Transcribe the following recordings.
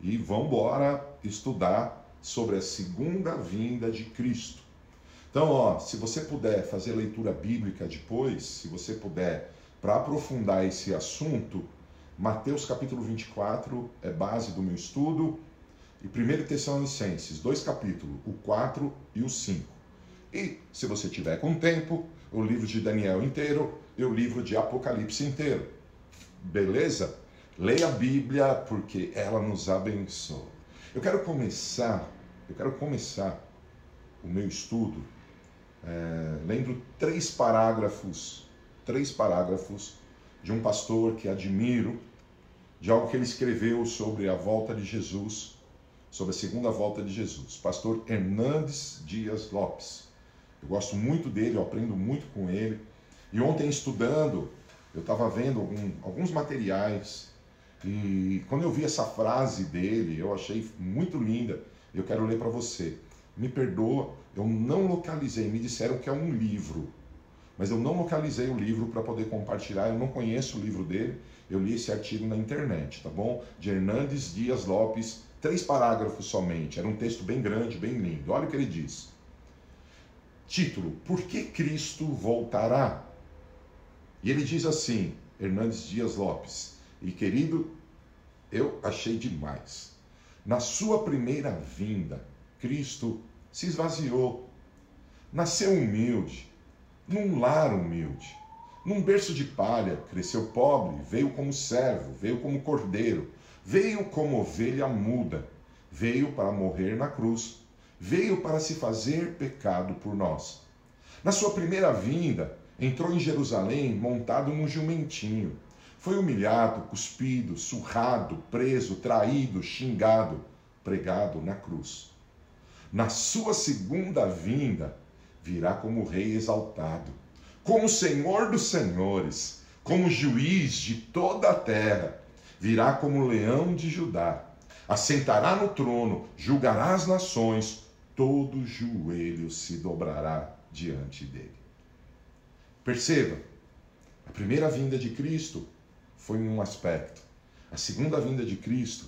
e vamos embora estudar sobre a segunda vinda de Cristo. Então, ó, se você puder fazer leitura bíblica depois, se você puder, para aprofundar esse assunto, Mateus capítulo 24 é base do meu estudo, e 1 Tessalonicenses, dois capítulos, o 4 e o 5. E, se você tiver com tempo, o livro de Daniel inteiro e o livro de Apocalipse inteiro. Beleza? Leia a Bíblia porque ela nos abençoa. Eu quero começar, eu quero começar o meu estudo é, lendo três parágrafos, três parágrafos de um pastor que admiro, de algo que ele escreveu sobre a volta de Jesus, sobre a segunda volta de Jesus. Pastor Hernandes Dias Lopes. Eu gosto muito dele, eu aprendo muito com ele. E ontem estudando, eu estava vendo algum, alguns materiais e quando eu vi essa frase dele, eu achei muito linda. Eu quero ler para você. Me perdoa, eu não localizei. Me disseram que é um livro, mas eu não localizei o livro para poder compartilhar. Eu não conheço o livro dele. Eu li esse artigo na internet, tá bom? De Hernandes Dias Lopes, três parágrafos somente. Era um texto bem grande, bem lindo. Olha o que ele diz. Título: Por que Cristo voltará? E ele diz assim, Hernandes Dias Lopes, e querido, eu achei demais. Na sua primeira vinda, Cristo se esvaziou, nasceu humilde, num lar humilde, num berço de palha, cresceu pobre, veio como servo, veio como cordeiro, veio como ovelha muda, veio para morrer na cruz, veio para se fazer pecado por nós. Na sua primeira vinda, entrou em Jerusalém montado num jumentinho. Foi humilhado, cuspido, surrado, preso, traído, xingado, pregado na cruz. Na sua segunda vinda, virá como rei exaltado, como senhor dos senhores, como juiz de toda a terra. Virá como leão de Judá. Assentará no trono, julgará as nações, todo joelho se dobrará diante dele. Perceba, a primeira vinda de Cristo foi em um aspecto, a segunda vinda de Cristo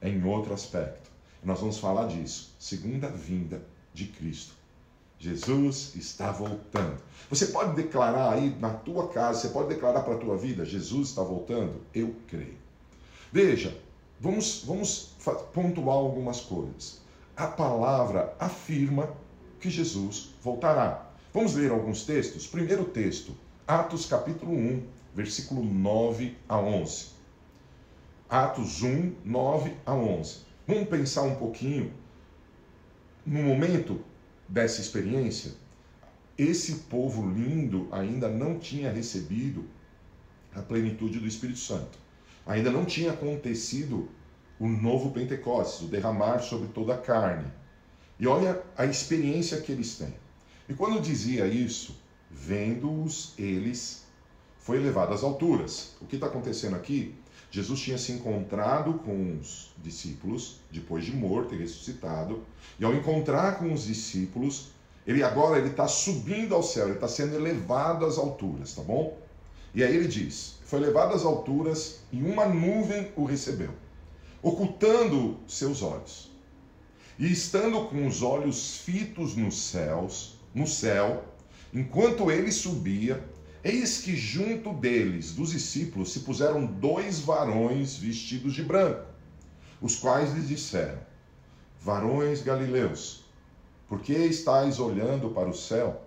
é em outro aspecto. Nós vamos falar disso. Segunda vinda de Cristo. Jesus está voltando. Você pode declarar aí na tua casa, você pode declarar para a tua vida, Jesus está voltando? Eu creio. Veja, vamos, vamos pontuar algumas coisas a palavra afirma que Jesus voltará. Vamos ler alguns textos? Primeiro texto, Atos capítulo 1, versículo 9 a 11. Atos 1, 9 a 11. Vamos pensar um pouquinho no momento dessa experiência. Esse povo lindo ainda não tinha recebido a plenitude do Espírito Santo. Ainda não tinha acontecido o novo Pentecostes, o derramar sobre toda a carne. E olha a experiência que eles têm. E quando dizia isso, vendo-os eles, foi elevado às alturas. O que está acontecendo aqui? Jesus tinha se encontrado com os discípulos, depois de morto e ressuscitado, e ao encontrar com os discípulos, ele agora ele está subindo ao céu, ele está sendo elevado às alturas, tá bom? E aí ele diz: foi levado às alturas e uma nuvem o recebeu ocultando seus olhos. E estando com os olhos fitos nos céus, no céu, enquanto ele subia, eis que junto deles, dos discípulos, se puseram dois varões vestidos de branco, os quais lhes disseram: Varões galileus, por que estáis olhando para o céu?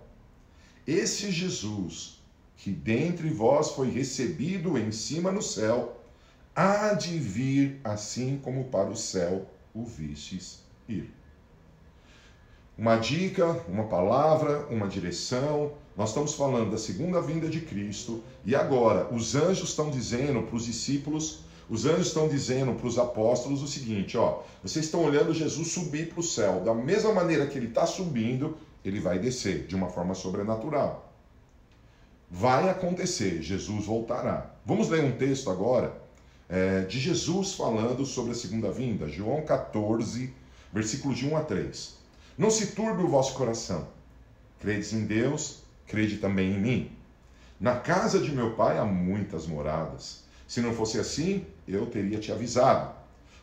Esse Jesus, que dentre vós foi recebido em cima no céu, há de vir assim como para o céu o vistes ir. Uma dica, uma palavra, uma direção. Nós estamos falando da segunda vinda de Cristo e agora os anjos estão dizendo para os discípulos, os anjos estão dizendo para os apóstolos o seguinte: ó, vocês estão olhando Jesus subir para o céu. Da mesma maneira que ele está subindo, ele vai descer de uma forma sobrenatural. Vai acontecer, Jesus voltará. Vamos ler um texto agora é, de Jesus falando sobre a segunda vinda, João 14, versículos de 1 a 3. Não se turbe o vosso coração. Credes em Deus, crede também em mim. Na casa de meu pai há muitas moradas. Se não fosse assim, eu teria te avisado.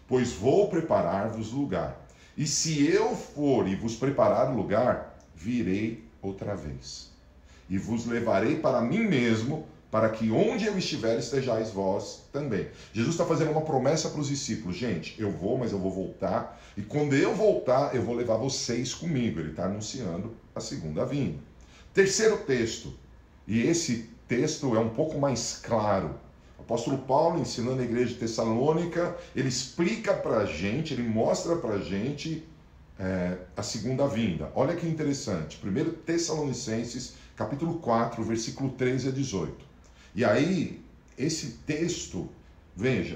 pois vou preparar-vos lugar. E se eu for e vos preparar lugar, virei outra vez. E vos levarei para mim mesmo, para que onde eu estiver estejais vós também. Jesus está fazendo uma promessa para os discípulos: gente, eu vou, mas eu vou voltar, e quando eu voltar, eu vou levar vocês comigo. Ele está anunciando a segunda vinda. Terceiro texto, e esse texto é um pouco mais claro. O apóstolo Paulo, ensinando a igreja de Tessalônica, ele explica para a gente, ele mostra para a gente é, a segunda vinda. Olha que interessante. 1 Tessalonicenses, capítulo 4, versículo 13 a 18. E aí, esse texto, veja,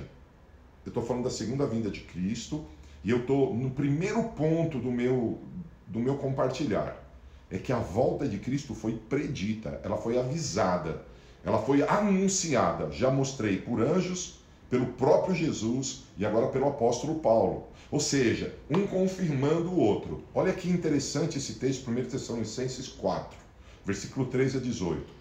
eu estou falando da segunda vinda de Cristo e eu estou no primeiro ponto do meu, do meu compartilhar. É que a volta de Cristo foi predita, ela foi avisada, ela foi anunciada. Já mostrei por anjos, pelo próprio Jesus e agora pelo apóstolo Paulo. Ou seja, um confirmando o outro. Olha que interessante esse texto, 1 Tessalonicenses 4, versículo 13 a 18.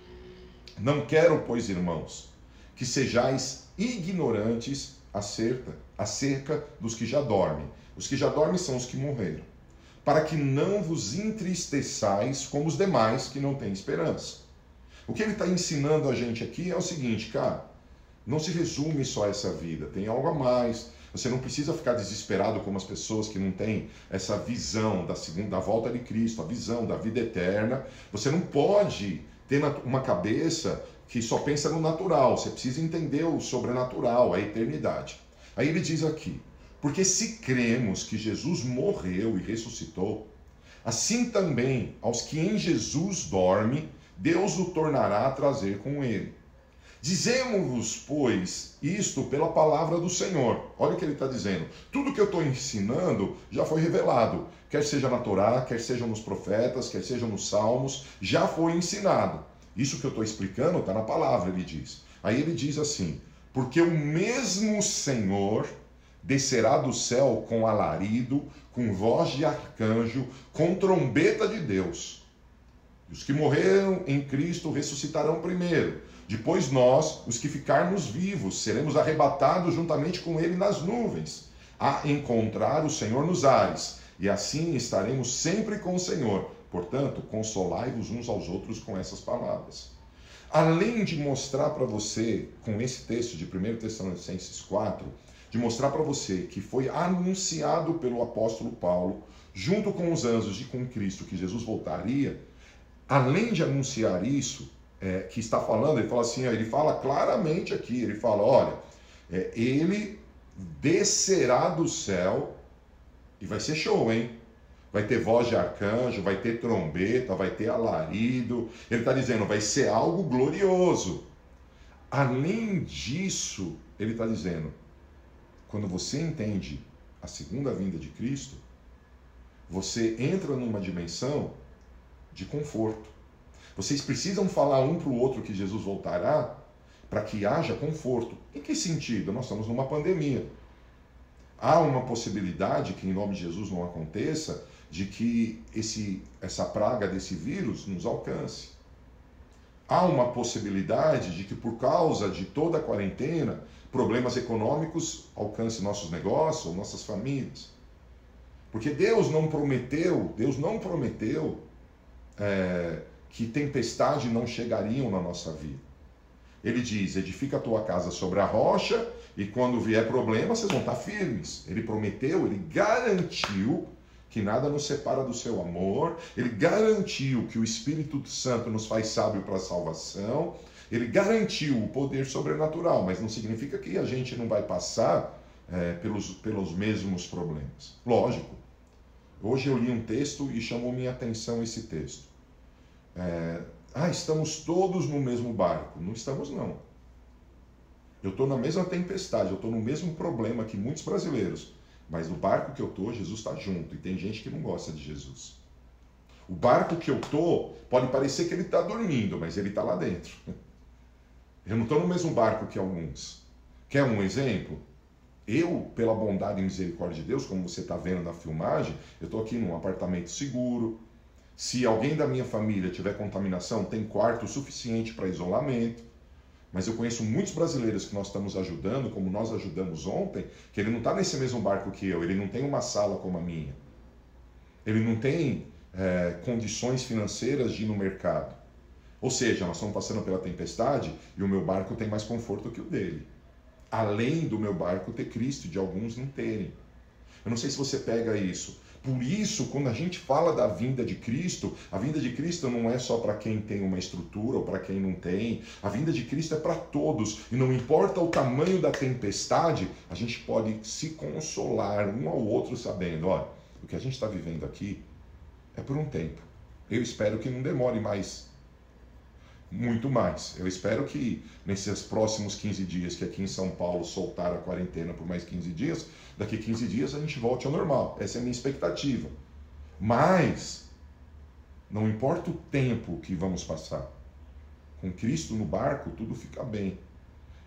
Não quero, pois, irmãos, que sejais ignorantes acerca, acerca dos que já dormem. Os que já dormem são os que morreram. Para que não vos entristeçais como os demais que não têm esperança. O que ele está ensinando a gente aqui é o seguinte, cara. Não se resume só a essa vida, tem algo a mais. Você não precisa ficar desesperado como as pessoas que não têm essa visão da segunda da volta de Cristo, a visão da vida eterna. Você não pode ter uma cabeça que só pensa no natural, você precisa entender o sobrenatural, a eternidade. Aí ele diz aqui: porque se cremos que Jesus morreu e ressuscitou, assim também aos que em Jesus dorme, Deus o tornará a trazer com ele. Dizemos-vos, pois, isto pela palavra do Senhor. Olha o que ele está dizendo. Tudo que eu estou ensinando já foi revelado. Quer seja na Torá, quer seja nos profetas, quer seja nos salmos, já foi ensinado. Isso que eu estou explicando está na palavra, ele diz. Aí ele diz assim: Porque o mesmo Senhor descerá do céu com alarido, com voz de arcanjo, com trombeta de Deus. Os que morreram em Cristo ressuscitarão primeiro. Depois nós, os que ficarmos vivos, seremos arrebatados juntamente com ele nas nuvens, a encontrar o Senhor nos ares, e assim estaremos sempre com o Senhor. Portanto, consolai-vos uns aos outros com essas palavras. Além de mostrar para você, com esse texto de 1 Tessalonicenses 4, de mostrar para você que foi anunciado pelo apóstolo Paulo, junto com os anjos e com Cristo, que Jesus voltaria, além de anunciar isso, é, que está falando, ele fala assim, ó, ele fala claramente aqui, ele fala, olha, é, ele descerá do céu e vai ser show, hein? Vai ter voz de arcanjo, vai ter trombeta, vai ter alarido. Ele está dizendo, vai ser algo glorioso. Além disso, ele está dizendo, quando você entende a segunda vinda de Cristo, você entra numa dimensão de conforto. Vocês precisam falar um para o outro que Jesus voltará para que haja conforto. Em que sentido? Nós estamos numa pandemia. Há uma possibilidade que em nome de Jesus não aconteça de que esse, essa praga desse vírus nos alcance. Há uma possibilidade de que por causa de toda a quarentena, problemas econômicos alcancem nossos negócios, nossas famílias. Porque Deus não prometeu, Deus não prometeu é, que tempestade não chegariam na nossa vida. Ele diz: edifica a tua casa sobre a rocha, e quando vier problema, vocês vão estar firmes. Ele prometeu, ele garantiu que nada nos separa do seu amor, ele garantiu que o Espírito Santo nos faz sábio para a salvação, ele garantiu o poder sobrenatural, mas não significa que a gente não vai passar é, pelos, pelos mesmos problemas. Lógico. Hoje eu li um texto e chamou minha atenção esse texto. É, ah, estamos todos no mesmo barco. Não estamos, não. Eu estou na mesma tempestade, eu estou no mesmo problema que muitos brasileiros. Mas no barco que eu estou, Jesus está junto. E tem gente que não gosta de Jesus. O barco que eu estou, pode parecer que ele está dormindo, mas ele está lá dentro. Eu não estou no mesmo barco que alguns. Quer um exemplo? Eu, pela bondade e misericórdia de Deus, como você está vendo na filmagem, eu estou aqui num apartamento seguro, se alguém da minha família tiver contaminação, tem quarto suficiente para isolamento. Mas eu conheço muitos brasileiros que nós estamos ajudando, como nós ajudamos ontem, que ele não está nesse mesmo barco que eu, ele não tem uma sala como a minha. Ele não tem é, condições financeiras de ir no mercado. Ou seja, nós estamos passando pela tempestade e o meu barco tem mais conforto que o dele. Além do meu barco ter Cristo, de alguns não terem. Eu não sei se você pega isso. Por isso, quando a gente fala da vinda de Cristo, a vinda de Cristo não é só para quem tem uma estrutura ou para quem não tem. A vinda de Cristo é para todos. E não importa o tamanho da tempestade, a gente pode se consolar um ao outro sabendo: olha, o que a gente está vivendo aqui é por um tempo. Eu espero que não demore mais muito mais. Eu espero que nesses próximos 15 dias que aqui em São Paulo soltaram a quarentena por mais 15 dias, daqui 15 dias a gente volte ao normal. Essa é a minha expectativa. Mas não importa o tempo que vamos passar. Com Cristo no barco, tudo fica bem.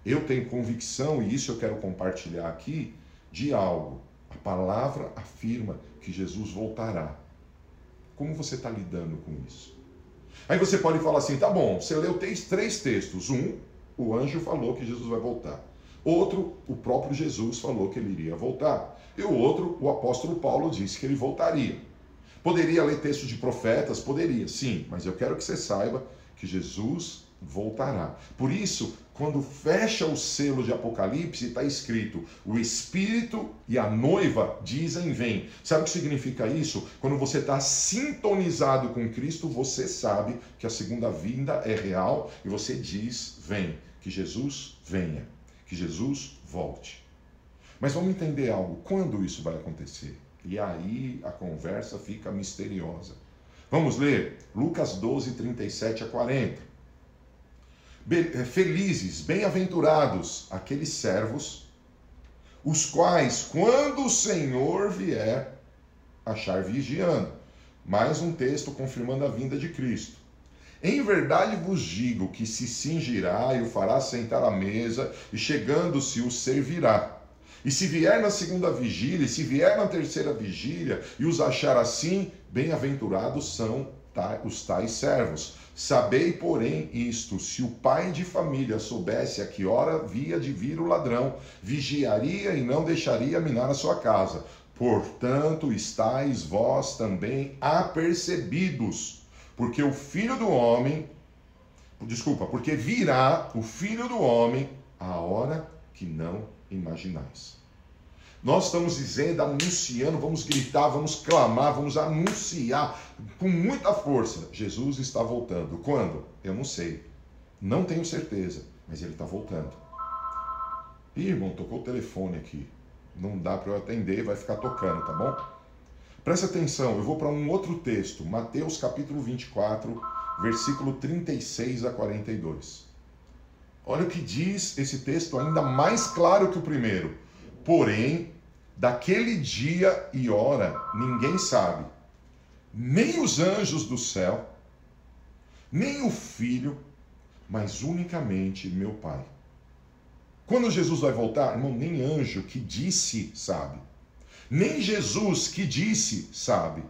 Eu tenho convicção, e isso eu quero compartilhar aqui, de algo. A palavra afirma que Jesus voltará. Como você está lidando com isso? Aí você pode falar assim: tá bom, você leu três, textos. Um, o anjo falou que Jesus vai voltar. Outro, o próprio Jesus falou que ele iria voltar. E o outro, o apóstolo Paulo disse que ele voltaria. Poderia ler textos de profetas? Poderia, sim, mas eu quero que você saiba que Jesus voltará. Por isso, quando fecha o selo de Apocalipse, está escrito: o Espírito e a noiva dizem vem. Sabe o que significa isso? Quando você está sintonizado com Cristo, você sabe que a segunda vinda é real e você diz: vem, que Jesus venha, que Jesus volte. Mas vamos entender algo: quando isso vai acontecer? E aí a conversa fica misteriosa. Vamos ler Lucas 12, 37 a 40. Eh, felizes, bem-aventurados aqueles servos, os quais, quando o Senhor vier, achar vigiando. Mais um texto confirmando a vinda de Cristo. Em verdade vos digo que se cingirá e o fará sentar à mesa, e chegando-se o servirá. E se vier na segunda vigília, e se vier na terceira vigília, e os achar assim, bem-aventurados são os tais servos. Sabei, porém, isto: se o pai de família soubesse a que hora via de vir o ladrão, vigiaria e não deixaria minar a sua casa. Portanto, estáis vós também apercebidos, porque o filho do homem, desculpa, porque virá o filho do homem a hora que não imaginais. Nós estamos dizendo, anunciando, vamos gritar, vamos clamar, vamos anunciar com muita força. Jesus está voltando. Quando? Eu não sei. Não tenho certeza, mas ele está voltando. Ih, irmão, tocou o telefone aqui. Não dá para eu atender, vai ficar tocando, tá bom? Presta atenção, eu vou para um outro texto, Mateus capítulo 24, versículo 36 a 42. Olha o que diz esse texto, ainda mais claro que o primeiro. Porém, daquele dia e hora ninguém sabe, nem os anjos do céu, nem o filho, mas unicamente meu Pai. Quando Jesus vai voltar, irmão, nem anjo que disse sabe, nem Jesus que disse sabe,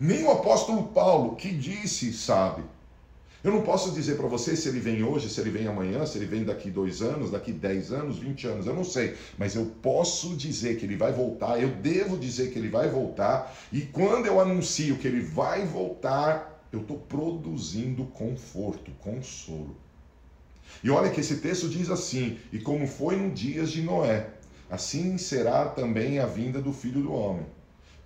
nem o apóstolo Paulo que disse sabe, eu não posso dizer para você se ele vem hoje, se ele vem amanhã, se ele vem daqui dois anos, daqui dez anos, vinte anos, eu não sei. Mas eu posso dizer que ele vai voltar, eu devo dizer que ele vai voltar, e quando eu anuncio que ele vai voltar, eu estou produzindo conforto, consolo. E olha que esse texto diz assim: E como foi nos dias de Noé, assim será também a vinda do filho do homem.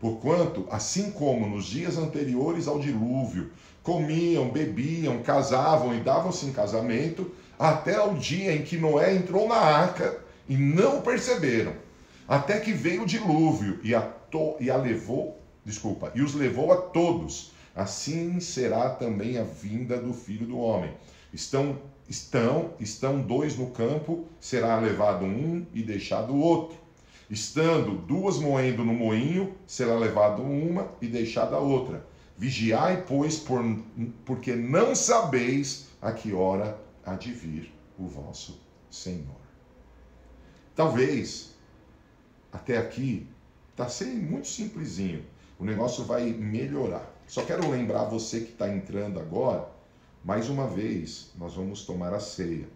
Porquanto, assim como nos dias anteriores ao dilúvio, comiam, bebiam, casavam e davam-se em casamento, até o dia em que Noé entrou na arca e não perceberam, até que veio o dilúvio e a, to, e a levou, desculpa, e os levou a todos. Assim será também a vinda do Filho do Homem. Estão, estão, estão dois no campo, será levado um e deixado o outro. Estando duas moendo no moinho, será levado uma e deixada a outra. Vigiai, pois, por, porque não sabeis a que hora há de vir o vosso Senhor. Talvez, até aqui, está sendo muito simplesinho. O negócio vai melhorar. Só quero lembrar você que está entrando agora, mais uma vez, nós vamos tomar a ceia.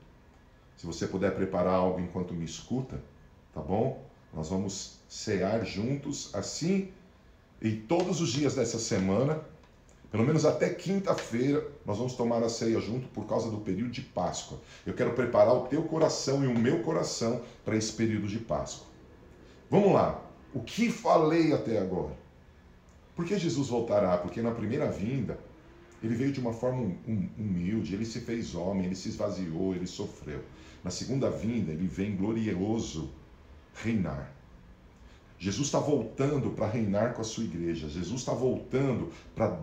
Se você puder preparar algo enquanto me escuta, tá bom? Nós vamos cear juntos assim e todos os dias dessa semana, pelo menos até quinta-feira, nós vamos tomar a ceia junto por causa do período de Páscoa. Eu quero preparar o teu coração e o meu coração para esse período de Páscoa. Vamos lá. O que falei até agora? Por que Jesus voltará? Porque na primeira vinda, ele veio de uma forma humilde, ele se fez homem, ele se esvaziou, ele sofreu. Na segunda vinda, ele vem glorioso reinar. Jesus está voltando para reinar com a sua igreja. Jesus está voltando para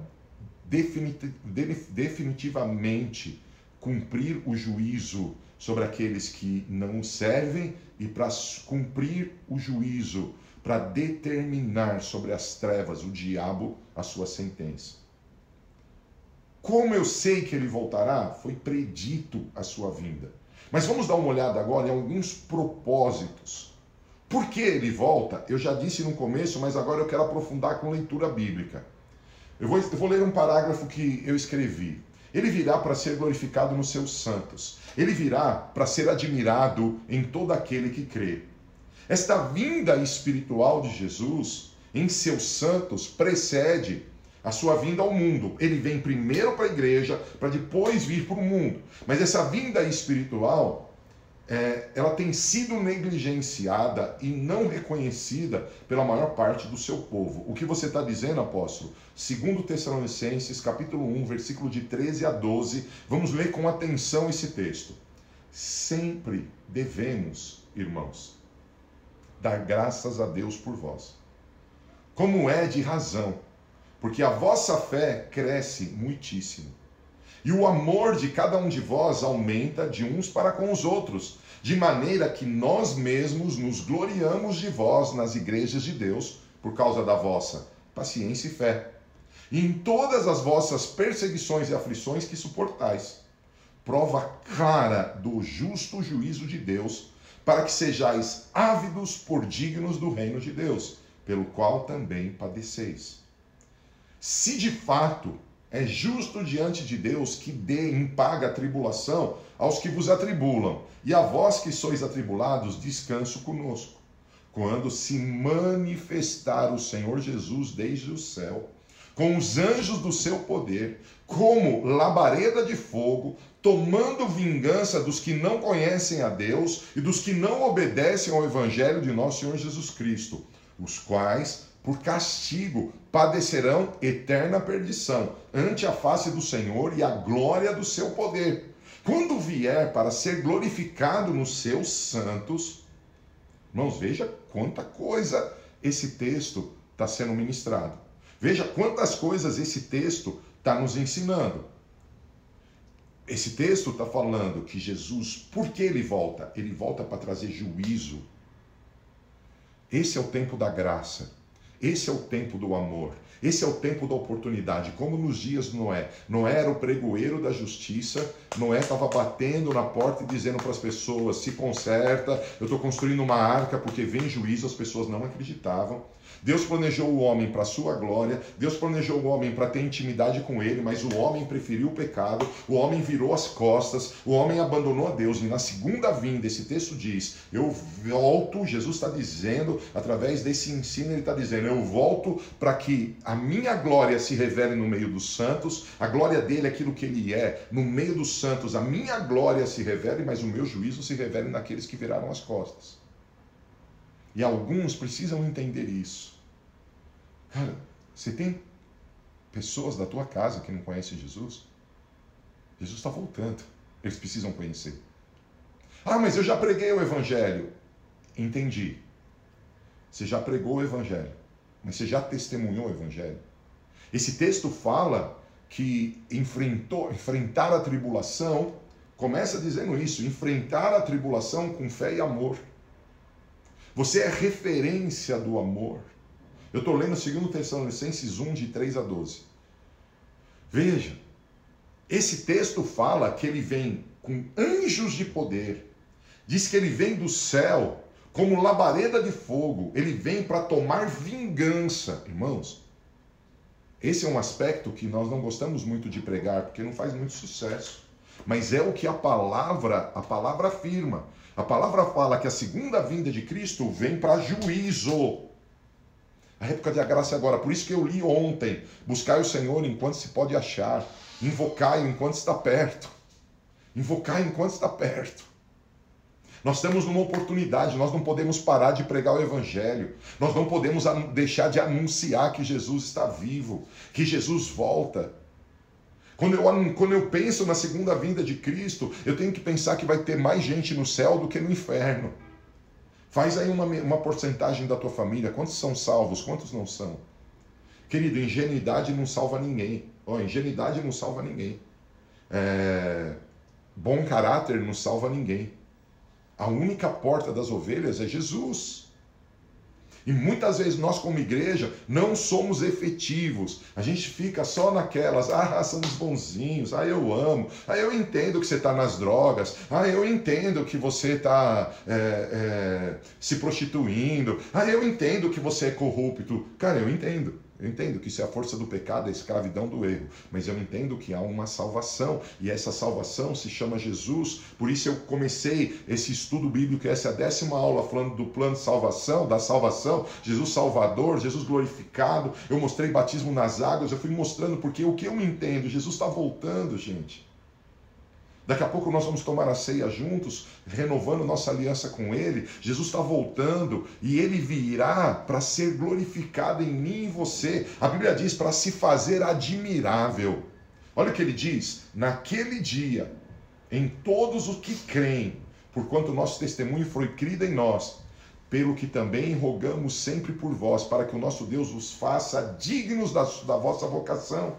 definitivamente cumprir o juízo sobre aqueles que não servem e para cumprir o juízo, para determinar sobre as trevas, o diabo, a sua sentença. Como eu sei que ele voltará? Foi predito a sua vinda. Mas vamos dar uma olhada agora em alguns propósitos por que ele volta? Eu já disse no começo, mas agora eu quero aprofundar com leitura bíblica. Eu vou, eu vou ler um parágrafo que eu escrevi. Ele virá para ser glorificado nos seus santos. Ele virá para ser admirado em todo aquele que crê. Esta vinda espiritual de Jesus em seus santos precede a sua vinda ao mundo. Ele vem primeiro para a igreja, para depois vir para o mundo. Mas essa vinda espiritual é, ela tem sido negligenciada e não reconhecida pela maior parte do seu povo. O que você está dizendo, apóstolo? Segundo Tessalonicenses, capítulo 1, versículo de 13 a 12, vamos ler com atenção esse texto. Sempre devemos, irmãos, dar graças a Deus por vós, como é de razão, porque a vossa fé cresce muitíssimo e o amor de cada um de vós aumenta de uns para com os outros, de maneira que nós mesmos nos gloriamos de vós nas igrejas de Deus, por causa da vossa paciência e fé, e em todas as vossas perseguições e aflições que suportais. Prova clara do justo juízo de Deus, para que sejais ávidos por dignos do reino de Deus, pelo qual também padeceis. Se de fato é justo diante de Deus que dê em paga a tribulação aos que vos atribulam, e a vós que sois atribulados, descanso conosco. Quando se manifestar o Senhor Jesus desde o céu, com os anjos do seu poder, como labareda de fogo, tomando vingança dos que não conhecem a Deus e dos que não obedecem ao Evangelho de nosso Senhor Jesus Cristo, os quais por castigo, padecerão eterna perdição ante a face do Senhor e a glória do seu poder. Quando vier para ser glorificado nos seus santos, irmãos, veja quanta coisa esse texto está sendo ministrado. Veja quantas coisas esse texto está nos ensinando. Esse texto está falando que Jesus, por que ele volta? Ele volta para trazer juízo. Esse é o tempo da graça. Esse é o tempo do amor. Esse é o tempo da oportunidade, como nos dias de Noé. Noé era o pregoeiro da justiça, Noé estava batendo na porta e dizendo para as pessoas: se conserta, eu estou construindo uma arca porque vem juízo, as pessoas não acreditavam. Deus planejou o homem para sua glória, Deus planejou o homem para ter intimidade com ele, mas o homem preferiu o pecado, o homem virou as costas, o homem abandonou a Deus. E na segunda vinda, esse texto diz: Eu volto, Jesus está dizendo, através desse ensino, ele está dizendo: Eu volto para que a minha glória se revele no meio dos santos, a glória dele, é aquilo que ele é, no meio dos santos, a minha glória se revele, mas o meu juízo se revele naqueles que viraram as costas. E alguns precisam entender isso. Cara, você tem pessoas da tua casa que não conhecem Jesus? Jesus está voltando. Eles precisam conhecer. Ah, mas eu já preguei o Evangelho. Entendi. Você já pregou o Evangelho. Mas você já testemunhou o Evangelho. Esse texto fala que enfrentou, enfrentar a tribulação, começa dizendo isso: enfrentar a tribulação com fé e amor. Você é referência do amor. Eu estou lendo 2 Tessalonicenses 1, de 3 a 12. Veja, esse texto fala que ele vem com anjos de poder. Diz que ele vem do céu como labareda de fogo. Ele vem para tomar vingança. Irmãos, esse é um aspecto que nós não gostamos muito de pregar, porque não faz muito sucesso. mas é o que a palavra, a palavra afirma. A palavra fala que a segunda vinda de Cristo vem para juízo. A época da graça é agora. Por isso que eu li ontem: buscai o Senhor enquanto se pode achar, invocai enquanto está perto. Invocai enquanto está perto. Nós temos uma oportunidade, nós não podemos parar de pregar o Evangelho, nós não podemos deixar de anunciar que Jesus está vivo, que Jesus volta. Quando eu, quando eu penso na segunda vinda de Cristo, eu tenho que pensar que vai ter mais gente no céu do que no inferno. Faz aí uma, uma porcentagem da tua família, quantos são salvos, quantos não são? Querido, ingenuidade não salva ninguém. Ingenuidade não salva ninguém. É... Bom caráter não salva ninguém. A única porta das ovelhas é Jesus. E muitas vezes nós, como igreja, não somos efetivos. A gente fica só naquelas, ah, somos bonzinhos, ah, eu amo, ah, eu entendo que você está nas drogas, ah, eu entendo que você está é, é, se prostituindo, ah, eu entendo que você é corrupto. Cara, eu entendo. Eu entendo que é a força do pecado, a escravidão do erro, mas eu entendo que há uma salvação e essa salvação se chama Jesus. Por isso eu comecei esse estudo bíblico, essa é a décima aula falando do plano de salvação, da salvação, Jesus Salvador, Jesus glorificado. Eu mostrei batismo nas águas, eu fui mostrando porque o que eu entendo, Jesus está voltando, gente. Daqui a pouco nós vamos tomar a ceia juntos, renovando nossa aliança com Ele. Jesus está voltando e Ele virá para ser glorificado em mim e em você. A Bíblia diz para se fazer admirável. Olha o que ele diz: naquele dia, em todos os que creem, porquanto nosso testemunho foi crido em nós, pelo que também rogamos sempre por vós, para que o nosso Deus os faça dignos da, da vossa vocação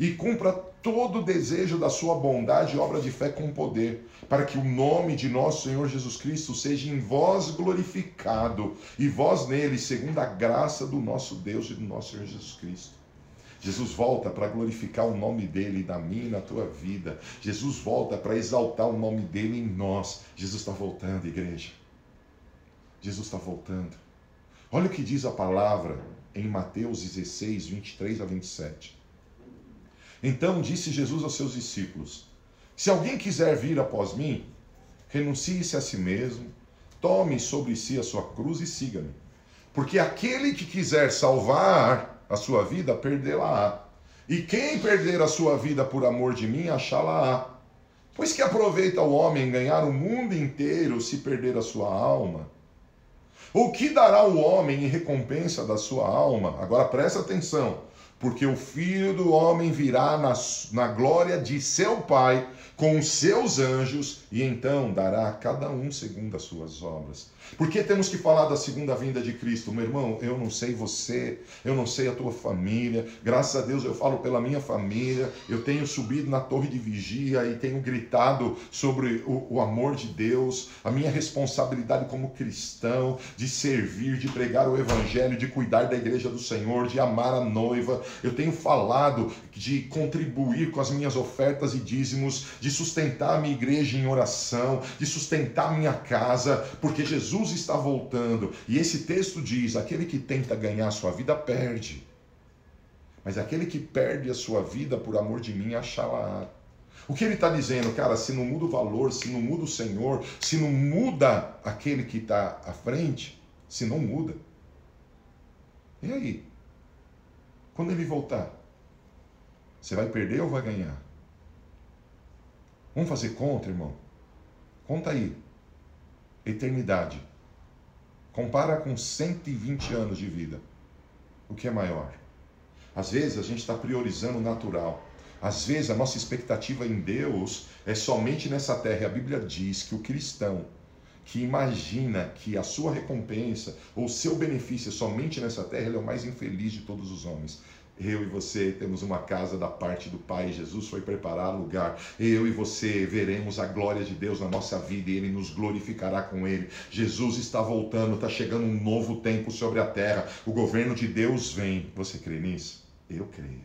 e cumpra todo o desejo da sua bondade e obra de fé com poder, para que o nome de nosso Senhor Jesus Cristo seja em vós glorificado e vós nele, segundo a graça do nosso Deus e do nosso Senhor Jesus Cristo. Jesus volta para glorificar o nome dele na minha e na tua vida. Jesus volta para exaltar o nome dele em nós. Jesus está voltando, igreja. Jesus está voltando. Olha o que diz a palavra em Mateus 16, 23 a 27. Então disse Jesus aos seus discípulos: Se alguém quiser vir após mim, renuncie-se a si mesmo, tome sobre si a sua cruz e siga-me. Porque aquele que quiser salvar a sua vida, perdê-la-á. E quem perder a sua vida por amor de mim, achá-la-á. Pois que aproveita o homem ganhar o mundo inteiro se perder a sua alma? O que dará o homem em recompensa da sua alma? Agora presta atenção porque o filho do homem virá na, na glória de seu Pai com seus anjos e então dará a cada um segundo as suas obras. Por que temos que falar da segunda vinda de Cristo? Meu irmão, eu não sei você, eu não sei a tua família. Graças a Deus eu falo pela minha família. Eu tenho subido na torre de vigia e tenho gritado sobre o, o amor de Deus, a minha responsabilidade como cristão, de servir, de pregar o evangelho, de cuidar da igreja do Senhor, de amar a noiva. Eu tenho falado de contribuir com as minhas ofertas e dízimos, de sustentar a minha igreja em oração, de sustentar minha casa, porque Jesus Jesus está voltando. E esse texto diz: aquele que tenta ganhar a sua vida perde. Mas aquele que perde a sua vida por amor de mim, achará. O que ele está dizendo, cara, se não muda o valor, se não muda o Senhor, se não muda aquele que está à frente, se não muda. E aí? Quando ele voltar, você vai perder ou vai ganhar? Vamos fazer conta, irmão? Conta aí. Eternidade. Compara com 120 anos de vida. O que é maior? Às vezes a gente está priorizando o natural. Às vezes a nossa expectativa em Deus é somente nessa terra. A Bíblia diz que o cristão que imagina que a sua recompensa ou seu benefício é somente nessa terra, ele é o mais infeliz de todos os homens. Eu e você temos uma casa da parte do Pai. Jesus foi preparar lugar. Eu e você veremos a glória de Deus na nossa vida e Ele nos glorificará com Ele. Jesus está voltando, está chegando um novo tempo sobre a terra. O governo de Deus vem. Você crê nisso? Eu creio.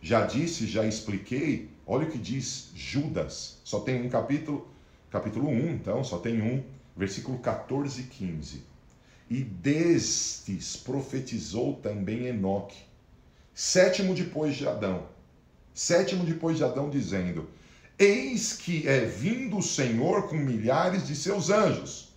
Já disse, já expliquei. Olha o que diz Judas. Só tem um capítulo, capítulo 1, então, só tem um, versículo 14 e 15 e destes profetizou também Enoque, sétimo depois de Adão. sétimo depois de Adão, dizendo: Eis que é vindo o Senhor com milhares de seus anjos,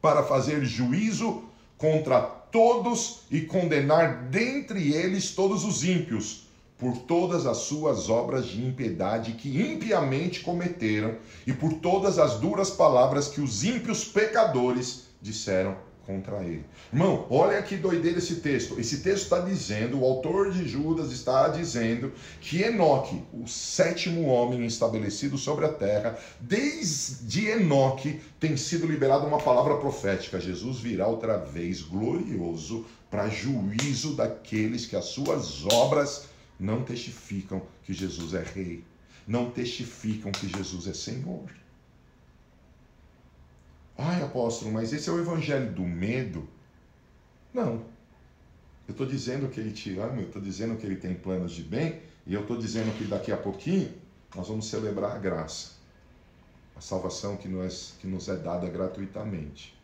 para fazer juízo contra todos e condenar dentre eles todos os ímpios, por todas as suas obras de impiedade que impiamente cometeram, e por todas as duras palavras que os ímpios pecadores disseram contra ele. Irmão, olha que doideira esse texto. Esse texto está dizendo, o autor de Judas está dizendo que Enoque, o sétimo homem estabelecido sobre a terra, desde Enoque tem sido liberada uma palavra profética. Jesus virá outra vez glorioso para juízo daqueles que as suas obras não testificam que Jesus é rei, não testificam que Jesus é Senhor. Ai, apóstolo, mas esse é o evangelho do medo? Não. Eu estou dizendo que ele te ama, eu estou dizendo que ele tem planos de bem, e eu estou dizendo que daqui a pouquinho nós vamos celebrar a graça, a salvação que nos, que nos é dada gratuitamente.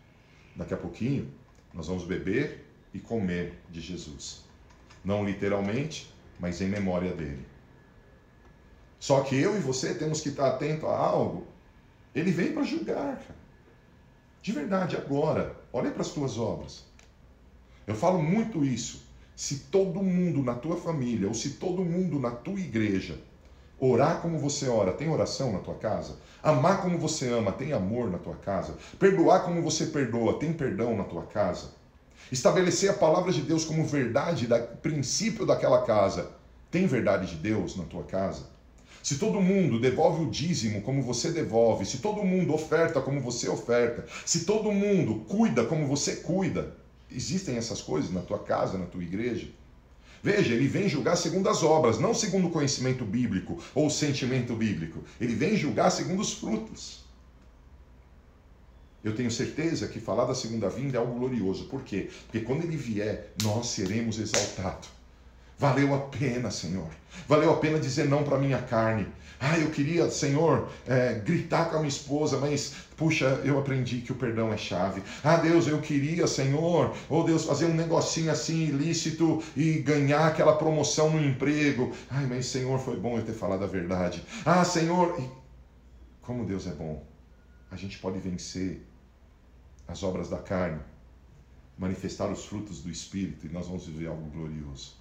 Daqui a pouquinho nós vamos beber e comer de Jesus. Não literalmente, mas em memória dele. Só que eu e você temos que estar atento a algo. Ele veio para julgar, cara. De verdade, agora, olha para as tuas obras. Eu falo muito isso. Se todo mundo na tua família, ou se todo mundo na tua igreja, orar como você ora, tem oração na tua casa? Amar como você ama, tem amor na tua casa? Perdoar como você perdoa, tem perdão na tua casa? Estabelecer a palavra de Deus como verdade, da, princípio daquela casa, tem verdade de Deus na tua casa? Se todo mundo devolve o dízimo como você devolve, se todo mundo oferta como você oferta, se todo mundo cuida como você cuida, existem essas coisas na tua casa, na tua igreja? Veja, ele vem julgar segundo as obras, não segundo o conhecimento bíblico ou o sentimento bíblico. Ele vem julgar segundo os frutos. Eu tenho certeza que falar da segunda vinda é algo glorioso. Por quê? Porque quando ele vier, nós seremos exaltados. Valeu a pena, Senhor. Valeu a pena dizer não para minha carne. Ah, eu queria, Senhor, é, gritar com a minha esposa, mas, puxa, eu aprendi que o perdão é chave. Ah, Deus, eu queria, Senhor, ou oh, Deus, fazer um negocinho assim ilícito e ganhar aquela promoção no emprego. Ai, mas, Senhor, foi bom eu ter falado a verdade. Ah, Senhor, e como Deus é bom. A gente pode vencer as obras da carne, manifestar os frutos do Espírito e nós vamos viver algo glorioso.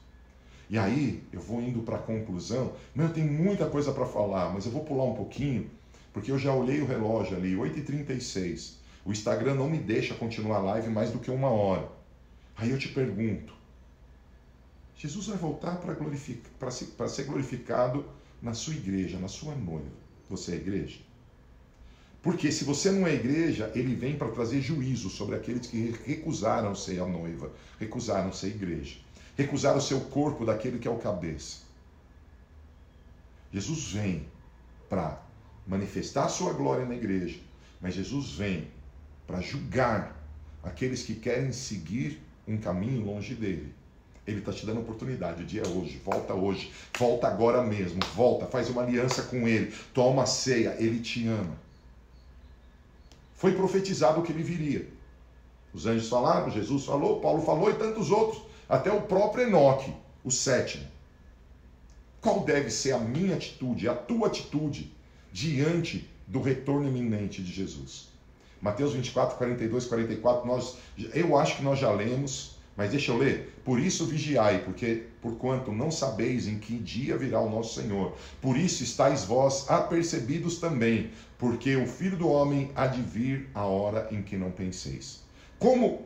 E aí eu vou indo para a conclusão. Eu tenho muita coisa para falar, mas eu vou pular um pouquinho, porque eu já olhei o relógio ali, 8h36. O Instagram não me deixa continuar a live mais do que uma hora. Aí eu te pergunto: Jesus vai voltar para ser glorificado na sua igreja, na sua noiva. Você é igreja? Porque se você não é igreja, ele vem para trazer juízo sobre aqueles que recusaram ser a noiva, recusaram ser igreja recusar o seu corpo daquele que é o cabeça. Jesus vem para manifestar a sua glória na igreja, mas Jesus vem para julgar aqueles que querem seguir um caminho longe dele. Ele está te dando oportunidade. O dia é hoje. Volta hoje. Volta agora mesmo. Volta. Faz uma aliança com ele. Toma ceia. Ele te ama. Foi profetizado que ele viria. Os anjos falaram, Jesus falou, Paulo falou e tantos outros até o próprio Enoque, o sétimo. Qual deve ser a minha atitude, a tua atitude, diante do retorno iminente de Jesus? Mateus 24, 42, 44, nós, eu acho que nós já lemos, mas deixa eu ler. Por isso vigiai, porque porquanto não sabeis em que dia virá o nosso Senhor. Por isso estáis vós apercebidos também, porque o Filho do Homem há de vir a hora em que não penseis. Como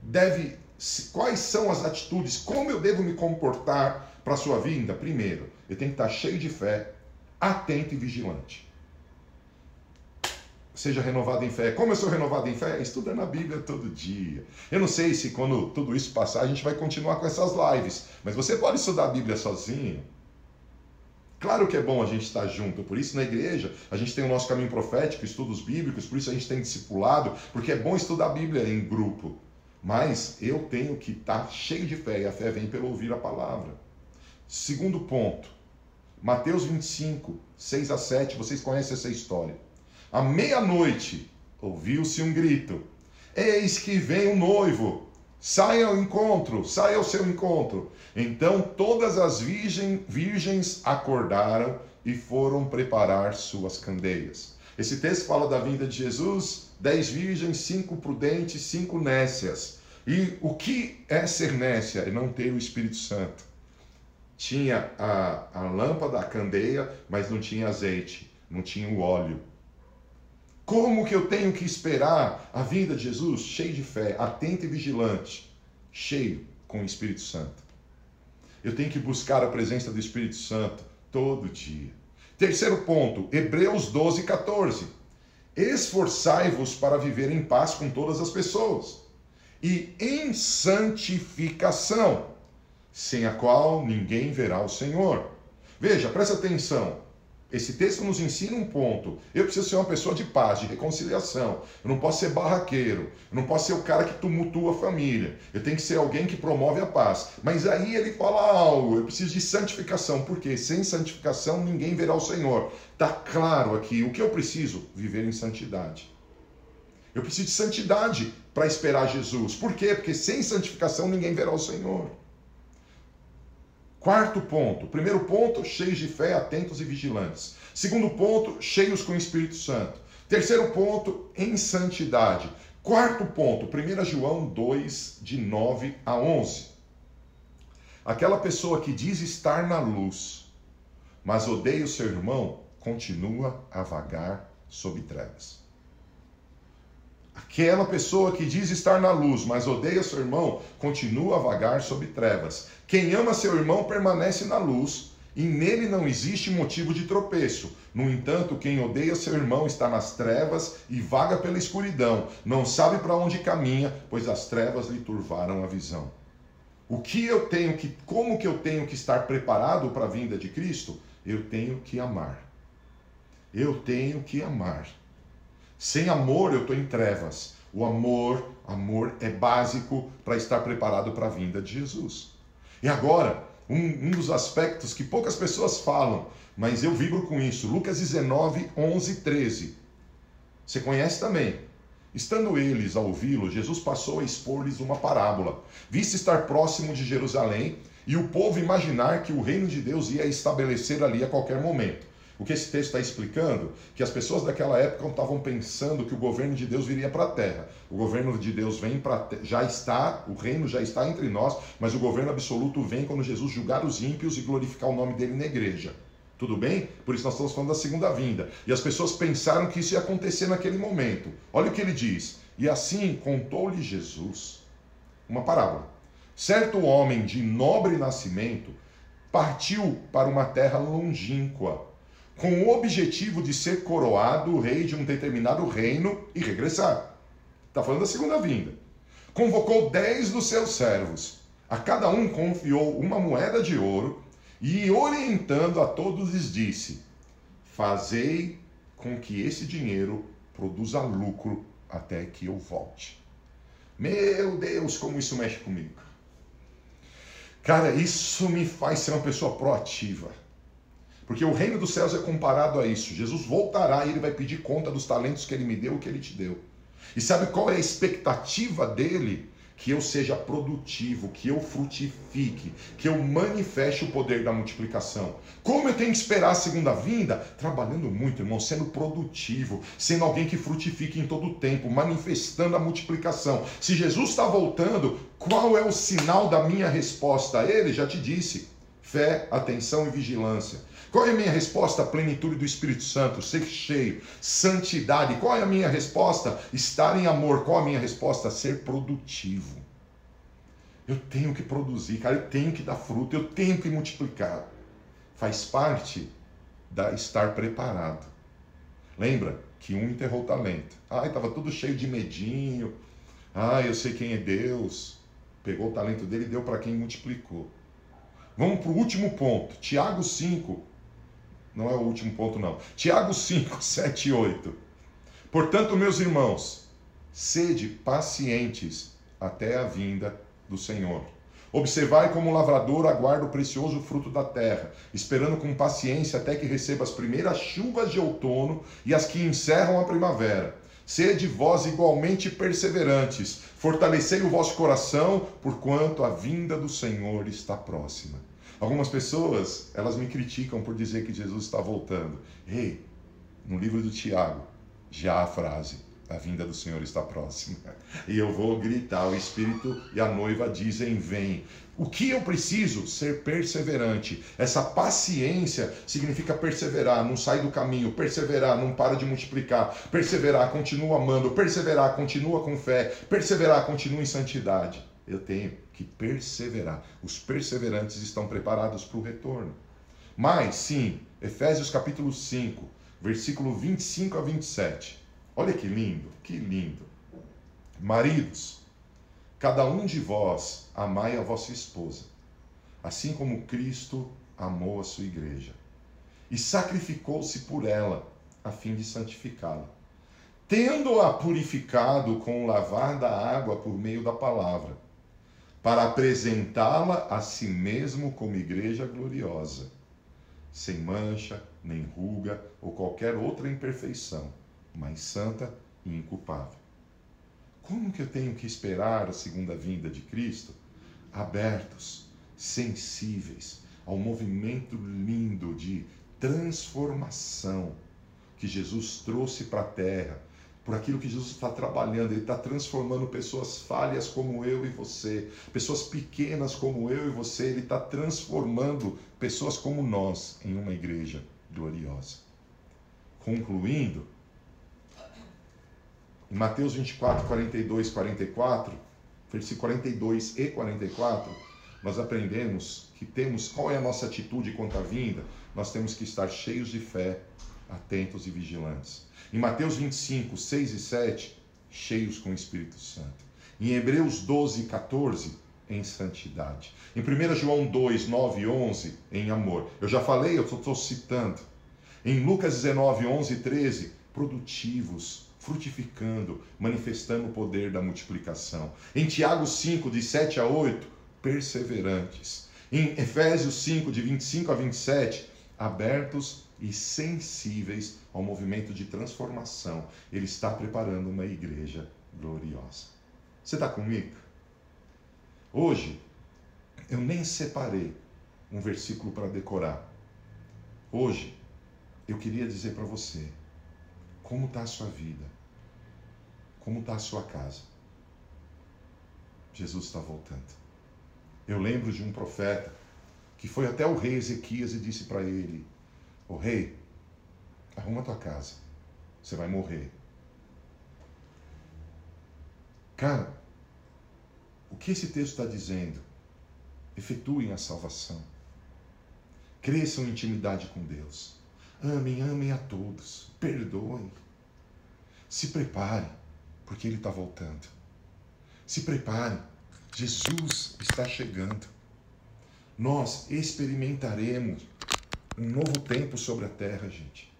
deve quais são as atitudes, como eu devo me comportar para a sua vinda? Primeiro, eu tenho que estar cheio de fé, atento e vigilante. Seja renovado em fé. Como eu sou renovado em fé? Estudando a Bíblia todo dia. Eu não sei se quando tudo isso passar a gente vai continuar com essas lives, mas você pode estudar a Bíblia sozinho. Claro que é bom a gente estar junto, por isso na igreja a gente tem o nosso caminho profético, estudos bíblicos, por isso a gente tem discipulado, porque é bom estudar a Bíblia em grupo. Mas eu tenho que estar cheio de fé, e a fé vem pelo ouvir a palavra. Segundo ponto, Mateus 25, 6 a 7, vocês conhecem essa história. À meia-noite, ouviu-se um grito: Eis que vem o noivo, Saia ao encontro, saia ao seu encontro. Então todas as virgem, virgens acordaram e foram preparar suas candeias. Esse texto fala da vinda de Jesus, dez virgens, cinco prudentes, cinco nécias. E o que é ser nécia? É não ter o Espírito Santo. Tinha a, a lâmpada, a candeia, mas não tinha azeite, não tinha o óleo. Como que eu tenho que esperar a vinda de Jesus? Cheio de fé, atento e vigilante, cheio com o Espírito Santo. Eu tenho que buscar a presença do Espírito Santo todo dia. Terceiro ponto, Hebreus 12, 14. Esforçai-vos para viver em paz com todas as pessoas e em santificação, sem a qual ninguém verá o Senhor. Veja, presta atenção. Esse texto nos ensina um ponto. Eu preciso ser uma pessoa de paz, de reconciliação. Eu não posso ser barraqueiro. Eu não posso ser o cara que tumultua a família. Eu tenho que ser alguém que promove a paz. Mas aí ele fala algo. Eu preciso de santificação. Porque sem santificação ninguém verá o Senhor. Está claro aqui o que eu preciso? Viver em santidade. Eu preciso de santidade para esperar Jesus. Por quê? Porque sem santificação ninguém verá o Senhor. Quarto ponto. Primeiro ponto, cheios de fé, atentos e vigilantes. Segundo ponto, cheios com o Espírito Santo. Terceiro ponto, em santidade. Quarto ponto, 1 João 2, de 9 a 11. Aquela pessoa que diz estar na luz, mas odeia o seu irmão, continua a vagar sob trevas. Aquela pessoa que diz estar na luz, mas odeia seu irmão, continua a vagar sob trevas. Quem ama seu irmão permanece na luz, e nele não existe motivo de tropeço. No entanto, quem odeia seu irmão está nas trevas e vaga pela escuridão, não sabe para onde caminha, pois as trevas lhe turvaram a visão. O que eu tenho que, como que eu tenho que estar preparado para a vinda de Cristo? Eu tenho que amar. Eu tenho que amar. Sem amor eu estou em trevas. O amor, amor é básico para estar preparado para a vinda de Jesus. E agora, um, um, dos aspectos que poucas pessoas falam, mas eu vibro com isso. Lucas 19, 11, 13. Você conhece também. Estando eles a ouvi-lo, Jesus passou a expor-lhes uma parábola. Viste estar próximo de Jerusalém e o povo imaginar que o reino de Deus ia estabelecer ali a qualquer momento. O que esse texto está explicando? Que as pessoas daquela época estavam pensando que o governo de Deus viria para a terra. O governo de Deus vem para já está, o reino já está entre nós, mas o governo absoluto vem quando Jesus julgar os ímpios e glorificar o nome dele na igreja. Tudo bem? Por isso nós estamos falando da segunda vinda. E as pessoas pensaram que isso ia acontecer naquele momento. Olha o que ele diz. E assim contou-lhe Jesus uma parábola. Certo homem de nobre nascimento partiu para uma terra longínqua com o objetivo de ser coroado rei de um determinado reino e regressar. Está falando da segunda vinda. Convocou dez dos seus servos. A cada um confiou uma moeda de ouro e, orientando a todos, lhes disse: Fazei com que esse dinheiro produza lucro até que eu volte. Meu Deus, como isso mexe comigo. Cara, isso me faz ser uma pessoa proativa. Porque o reino dos céus é comparado a isso. Jesus voltará e ele vai pedir conta dos talentos que ele me deu, que ele te deu. E sabe qual é a expectativa dele? Que eu seja produtivo, que eu frutifique, que eu manifeste o poder da multiplicação. Como eu tenho que esperar a segunda vinda? Trabalhando muito, irmão, sendo produtivo, sendo alguém que frutifique em todo o tempo, manifestando a multiplicação. Se Jesus está voltando, qual é o sinal da minha resposta ele? Já te disse: fé, atenção e vigilância. Qual é a minha resposta? Plenitude do Espírito Santo, ser cheio, santidade. Qual é a minha resposta? Estar em amor. Qual é a minha resposta? Ser produtivo. Eu tenho que produzir, cara, eu tenho que dar fruto, eu tenho que multiplicar. Faz parte da estar preparado. Lembra que um enterrou o talento. Ai, estava tudo cheio de medinho. Ai, eu sei quem é Deus. Pegou o talento dele e deu para quem multiplicou. Vamos para o último ponto. Tiago 5, não é o último ponto, não. Tiago 5, 7 e 8. Portanto, meus irmãos, sede pacientes até a vinda do Senhor. Observai como o lavrador aguarda o precioso fruto da terra, esperando com paciência até que receba as primeiras chuvas de outono e as que encerram a primavera. Sede vós igualmente perseverantes, fortalecei o vosso coração, porquanto a vinda do Senhor está próxima. Algumas pessoas, elas me criticam por dizer que Jesus está voltando. Ei, no livro do Tiago, já a frase: a vinda do Senhor está próxima. E eu vou gritar: o Espírito e a noiva dizem: vem. O que eu preciso? Ser perseverante. Essa paciência significa perseverar, não sai do caminho, perseverar, não para de multiplicar, perseverar, continua amando, perseverar, continua com fé, perseverar, continua em santidade. Eu tenho que perseverar. Os perseverantes estão preparados para o retorno. Mas, sim, Efésios capítulo 5, versículo 25 a 27. Olha que lindo, que lindo. Maridos, cada um de vós amai a vossa esposa, assim como Cristo amou a sua igreja e sacrificou-se por ela, a fim de santificá-la, tendo-a purificado com o lavar da água por meio da palavra, para apresentá-la a si mesmo como igreja gloriosa, sem mancha, nem ruga ou qualquer outra imperfeição mas santa e inculpável. Como que eu tenho que esperar a segunda vinda de Cristo? Abertos, sensíveis ao movimento lindo de transformação que Jesus trouxe para a terra, por aquilo que Jesus está trabalhando. Ele está transformando pessoas falhas como eu e você, pessoas pequenas como eu e você. Ele está transformando pessoas como nós em uma igreja gloriosa. Concluindo, em Mateus 24, 42, 44, versículo 42 e 44, nós aprendemos que temos qual é a nossa atitude quanto à vinda. Nós temos que estar cheios de fé, atentos e vigilantes. Em Mateus 25, 6 e 7, cheios com o Espírito Santo. Em Hebreus 12, 14, em santidade. Em 1 João 2, 9 e 11, em amor. Eu já falei, eu estou citando. Em Lucas 19, 11 e 13, produtivos, frutificando, manifestando o poder da multiplicação. Em Tiago 5, de 7 a 8, perseverantes. Em Efésios 5, de 25 a 27, abertos e sensíveis ao movimento de transformação. Ele está preparando uma igreja gloriosa. Você está comigo? Hoje, eu nem separei um versículo para decorar. Hoje, eu queria dizer para você como está a sua vida. Como está a sua casa? Jesus está voltando. Eu lembro de um profeta que foi até o rei Ezequias e disse para ele: O rei, arruma tua casa, você vai morrer. Cara, o que esse texto está dizendo? Efetuem a salvação. Cresçam em intimidade com Deus. Amem, amem a todos. Perdoem. Se preparem porque ele está voltando. Se prepare, Jesus está chegando. Nós experimentaremos um novo tempo sobre a terra, gente.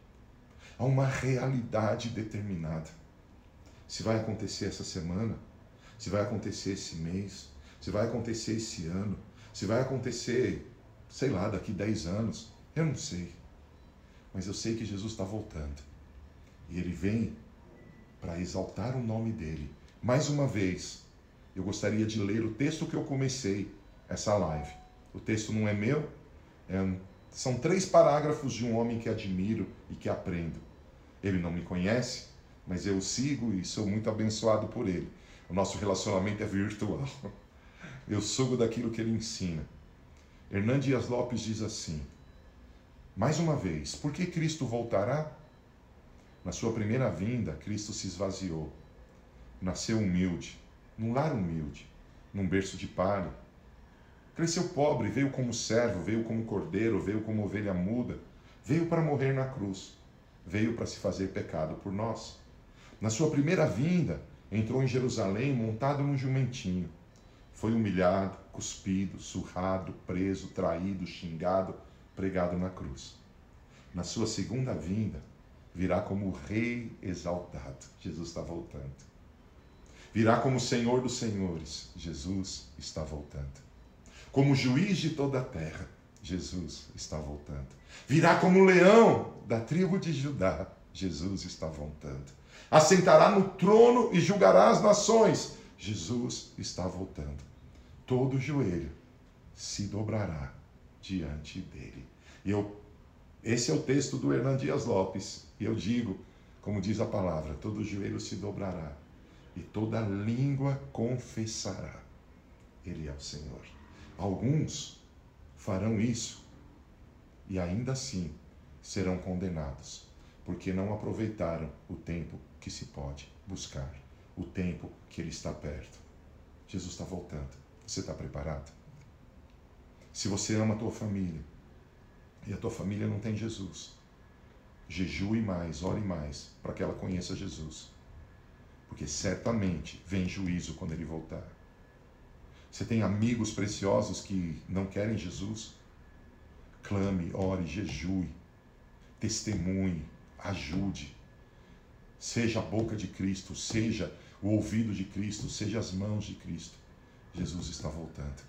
Há uma realidade determinada. Se vai acontecer essa semana, se vai acontecer esse mês, se vai acontecer esse ano, se vai acontecer, sei lá, daqui 10 anos, eu não sei. Mas eu sei que Jesus está voltando. E ele vem para exaltar o nome dele. Mais uma vez, eu gostaria de ler o texto que eu comecei essa live. O texto não é meu, é, são três parágrafos de um homem que admiro e que aprendo. Ele não me conhece, mas eu o sigo e sou muito abençoado por ele. O nosso relacionamento é virtual. Eu sugo daquilo que ele ensina. Hernan Dias Lopes diz assim: Mais uma vez, por que Cristo voltará? Na sua primeira vinda, Cristo se esvaziou. Nasceu humilde, num lar humilde, num berço de palha. Cresceu pobre, veio como servo, veio como cordeiro, veio como ovelha muda, veio para morrer na cruz, veio para se fazer pecado por nós. Na sua primeira vinda, entrou em Jerusalém montado num jumentinho. Foi humilhado, cuspido, surrado, preso, traído, xingado, pregado na cruz. Na sua segunda vinda, virá como Rei exaltado. Jesus está voltando. Virá como Senhor dos Senhores. Jesus está voltando. Como juiz de toda a terra. Jesus está voltando. Virá como leão da tribo de Judá. Jesus está voltando. Assentará no trono e julgará as nações. Jesus está voltando. Todo joelho se dobrará diante dele. E eu, esse é o texto do Hernan Dias Lopes. E eu digo, como diz a palavra, todo joelho se dobrará e toda língua confessará. Ele é o Senhor. Alguns farão isso e ainda assim serão condenados, porque não aproveitaram o tempo que se pode buscar, o tempo que Ele está perto. Jesus está voltando. Você está preparado? Se você ama a tua família e a tua família não tem Jesus, jejue mais, ore mais, para que ela conheça Jesus. Porque certamente vem juízo quando ele voltar. Você tem amigos preciosos que não querem Jesus? Clame, ore, jejue, testemunhe, ajude. Seja a boca de Cristo, seja o ouvido de Cristo, seja as mãos de Cristo. Jesus está voltando.